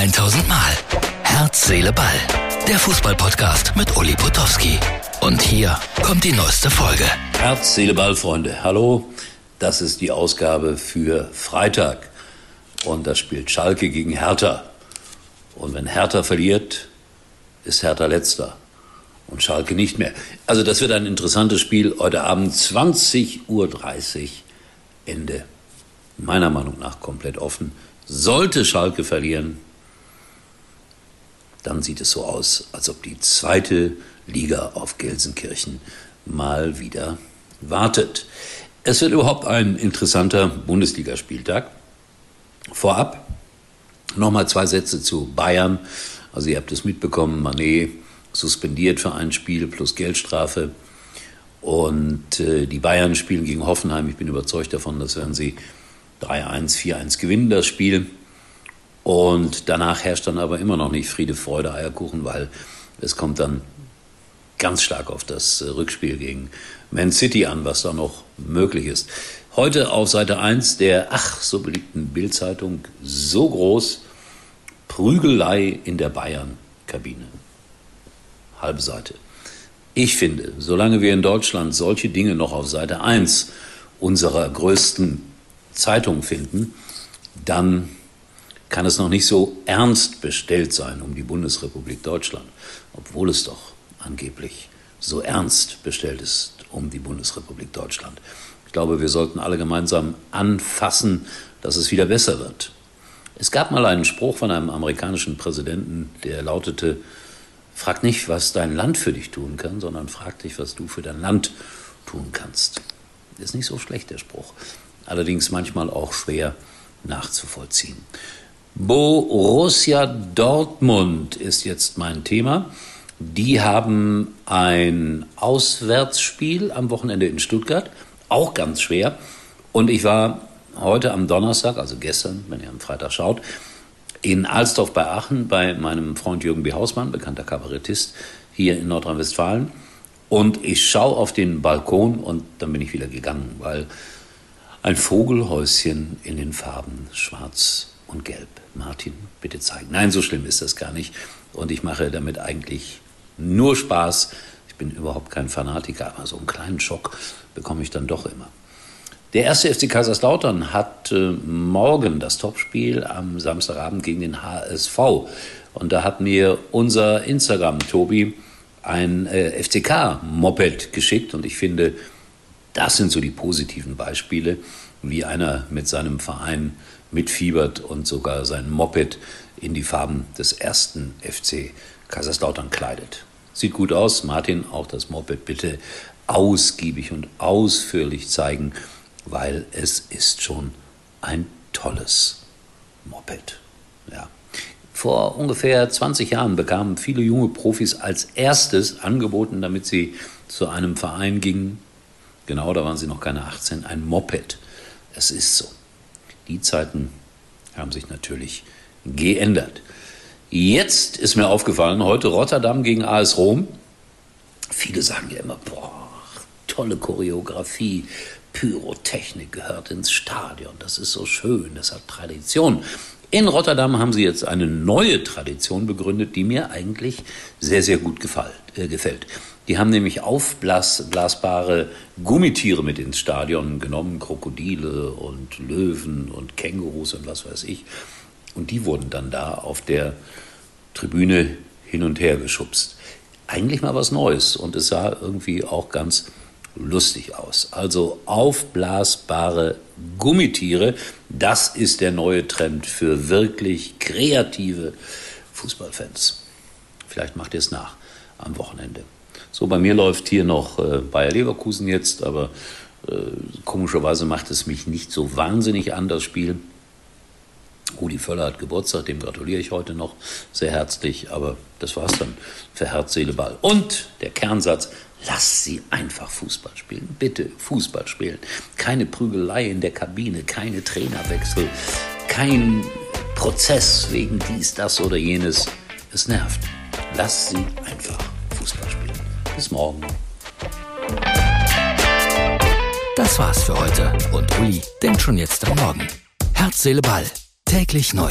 1000 Mal. Herz, Seele, Ball. Der Fußballpodcast mit Uli Potowski. Und hier kommt die neueste Folge. Herz, Seele, Ball, Freunde. Hallo, das ist die Ausgabe für Freitag. Und das spielt Schalke gegen Hertha. Und wenn Hertha verliert, ist Hertha letzter. Und Schalke nicht mehr. Also das wird ein interessantes Spiel heute Abend 20.30 Uhr. Ende. Meiner Meinung nach komplett offen. Sollte Schalke verlieren, dann sieht es so aus, als ob die zweite Liga auf Gelsenkirchen mal wieder wartet. Es wird überhaupt ein interessanter Bundesligaspieltag. Vorab nochmal zwei Sätze zu Bayern. Also ihr habt es mitbekommen, Manet suspendiert für ein Spiel plus Geldstrafe. Und äh, die Bayern spielen gegen Hoffenheim. Ich bin überzeugt davon, dass werden sie 3-1, 4-1 gewinnen, das Spiel. Und danach herrscht dann aber immer noch nicht Friede, Freude, Eierkuchen, weil es kommt dann ganz stark auf das äh, Rückspiel gegen Man City an, was da noch möglich ist. Heute auf Seite 1 der ach so beliebten Bildzeitung so groß Prügelei in der Bayern-Kabine. Halbe Seite. Ich finde, solange wir in Deutschland solche Dinge noch auf Seite 1 unserer größten Zeitung finden, dann kann es noch nicht so ernst bestellt sein um die Bundesrepublik Deutschland, obwohl es doch angeblich so ernst bestellt ist um die Bundesrepublik Deutschland. Ich glaube, wir sollten alle gemeinsam anfassen, dass es wieder besser wird. Es gab mal einen Spruch von einem amerikanischen Präsidenten, der lautete, frag nicht, was dein Land für dich tun kann, sondern frag dich, was du für dein Land tun kannst. Ist nicht so schlecht, der Spruch. Allerdings manchmal auch schwer nachzuvollziehen. Borussia Dortmund ist jetzt mein Thema. Die haben ein Auswärtsspiel am Wochenende in Stuttgart, auch ganz schwer. Und ich war heute am Donnerstag, also gestern, wenn ihr am Freitag schaut, in Alsdorf bei Aachen bei meinem Freund Jürgen B. Hausmann, bekannter Kabarettist hier in Nordrhein-Westfalen. Und ich schaue auf den Balkon und dann bin ich wieder gegangen, weil ein Vogelhäuschen in den Farben schwarz und gelb. Martin, bitte zeigen. Nein, so schlimm ist das gar nicht. Und ich mache damit eigentlich nur Spaß. Ich bin überhaupt kein Fanatiker, aber so einen kleinen Schock bekomme ich dann doch immer. Der erste FC Kaiserslautern hat äh, morgen das Topspiel am Samstagabend gegen den HSV. Und da hat mir unser Instagram-Tobi ein äh, FCK-Moped geschickt. Und ich finde, das sind so die positiven Beispiele, wie einer mit seinem Verein mitfiebert und sogar sein Moped in die Farben des ersten FC Kaiserslautern kleidet. Sieht gut aus. Martin, auch das Moped bitte ausgiebig und ausführlich zeigen, weil es ist schon ein tolles Moped. Ja. Vor ungefähr 20 Jahren bekamen viele junge Profis als erstes angeboten, damit sie zu einem Verein gingen. Genau, da waren sie noch keine 18, ein Moped. Es ist so. Die Zeiten haben sich natürlich geändert. Jetzt ist mir aufgefallen, heute Rotterdam gegen AS Rom. Viele sagen ja immer, boah, tolle Choreografie, Pyrotechnik gehört ins Stadion, das ist so schön, das hat Tradition. In Rotterdam haben sie jetzt eine neue Tradition begründet, die mir eigentlich sehr, sehr gut gefällt. Äh, gefällt. Die haben nämlich aufblasbare Gummitiere mit ins Stadion genommen, Krokodile und Löwen und Kängurus und was weiß ich. Und die wurden dann da auf der Tribüne hin und her geschubst. Eigentlich mal was Neues und es sah irgendwie auch ganz lustig aus. Also aufblasbare Gummitiere, das ist der neue Trend für wirklich kreative Fußballfans. Vielleicht macht ihr es nach am Wochenende. So, bei mir läuft hier noch äh, Bayer Leverkusen jetzt, aber äh, komischerweise macht es mich nicht so wahnsinnig an, das Spiel. Rudi Völler hat Geburtstag, dem gratuliere ich heute noch sehr herzlich, aber das war's dann für Herz, Seele, Ball. Und der Kernsatz, lass sie einfach Fußball spielen. Bitte Fußball spielen. Keine Prügelei in der Kabine, keine Trainerwechsel, kein Prozess wegen dies, das oder jenes. Es nervt. Lass sie einfach Fußball spielen. Bis morgen. Das war's für heute und Uli denkt schon jetzt am Morgen. Herz, Seele, Ball. Täglich neu.